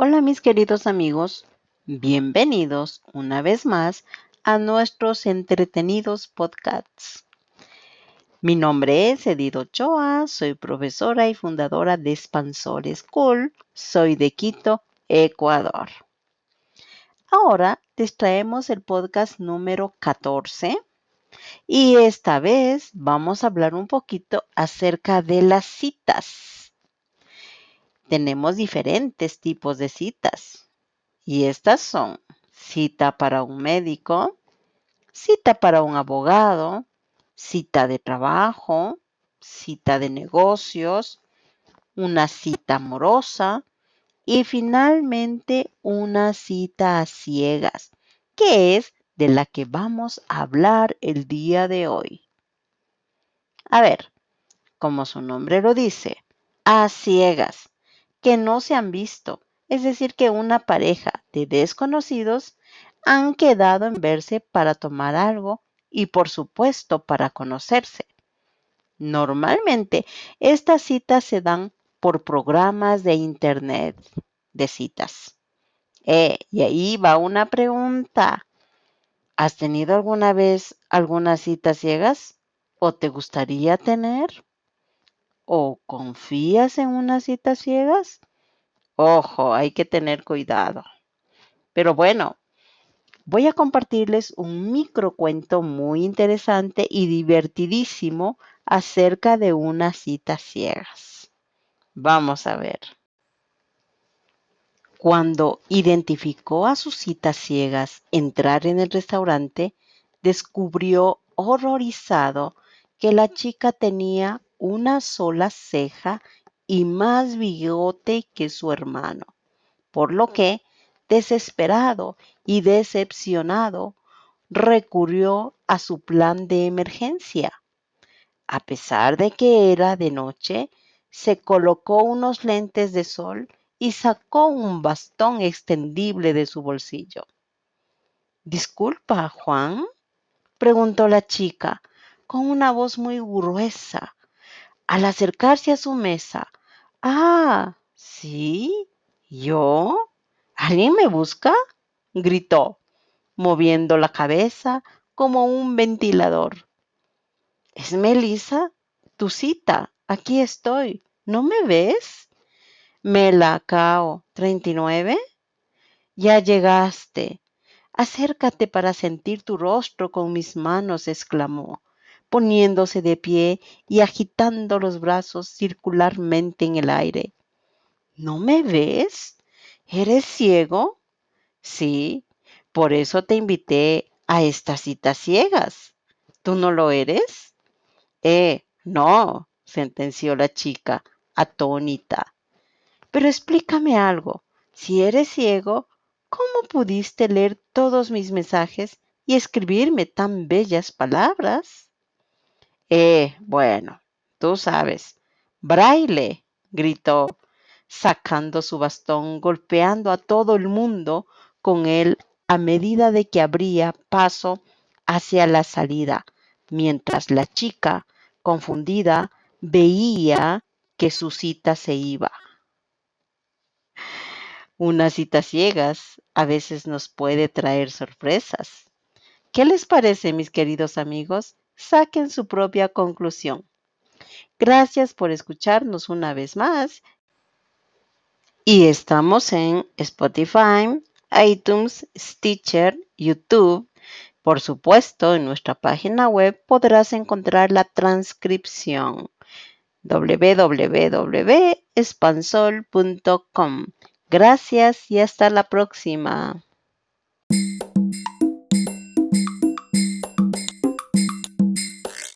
Hola mis queridos amigos, bienvenidos una vez más a nuestros entretenidos podcasts. Mi nombre es Edith Ochoa, soy profesora y fundadora de Expansor School, soy de Quito, Ecuador. Ahora les traemos el podcast número 14 y esta vez vamos a hablar un poquito acerca de las citas. Tenemos diferentes tipos de citas y estas son cita para un médico, cita para un abogado, cita de trabajo, cita de negocios, una cita amorosa y finalmente una cita a ciegas, que es de la que vamos a hablar el día de hoy. A ver, como su nombre lo dice, a ciegas, que no se han visto, es decir, que una pareja de desconocidos han quedado en verse para tomar algo y por supuesto para conocerse. Normalmente estas citas se dan por programas de internet de citas. Eh, y ahí va una pregunta. ¿Has tenido alguna vez algunas citas ciegas? ¿O te gustaría tener? ¿O confías en unas citas ciegas? Ojo, hay que tener cuidado. Pero bueno, voy a compartirles un microcuento muy interesante y divertidísimo acerca de unas citas ciegas. Vamos a ver. Cuando identificó a sus citas ciegas entrar en el restaurante, descubrió horrorizado que la chica tenía una sola ceja y más bigote que su hermano, por lo que desesperado y decepcionado, recurrió a su plan de emergencia. A pesar de que era de noche, se colocó unos lentes de sol y sacó un bastón extendible de su bolsillo. Disculpa, Juan, preguntó la chica con una voz muy gruesa. Al acercarse a su mesa, Ah, sí, yo. ¿Alguien me busca? gritó, moviendo la cabeza como un ventilador. ¿Es Melissa? Tu cita. Aquí estoy. ¿No me ves? Melacao, 39. Ya llegaste. Acércate para sentir tu rostro con mis manos, exclamó, poniéndose de pie y agitando los brazos circularmente en el aire. ¿No me ves? ¿Eres ciego? Sí, por eso te invité a estas citas ciegas. ¿Tú no lo eres? Eh, no, sentenció la chica, atónita. Pero explícame algo. Si eres ciego, ¿cómo pudiste leer todos mis mensajes y escribirme tan bellas palabras? Eh, bueno, tú sabes. Braille, gritó, sacando su bastón, golpeando a todo el mundo con él a medida de que abría paso hacia la salida, mientras la chica, confundida, veía que su cita se iba. Una cita ciegas a veces nos puede traer sorpresas. ¿Qué les parece, mis queridos amigos? Saquen su propia conclusión. Gracias por escucharnos una vez más. Y estamos en Spotify, iTunes, Stitcher, YouTube. Por supuesto, en nuestra página web podrás encontrar la transcripción www.espansol.com. Gracias y hasta la próxima.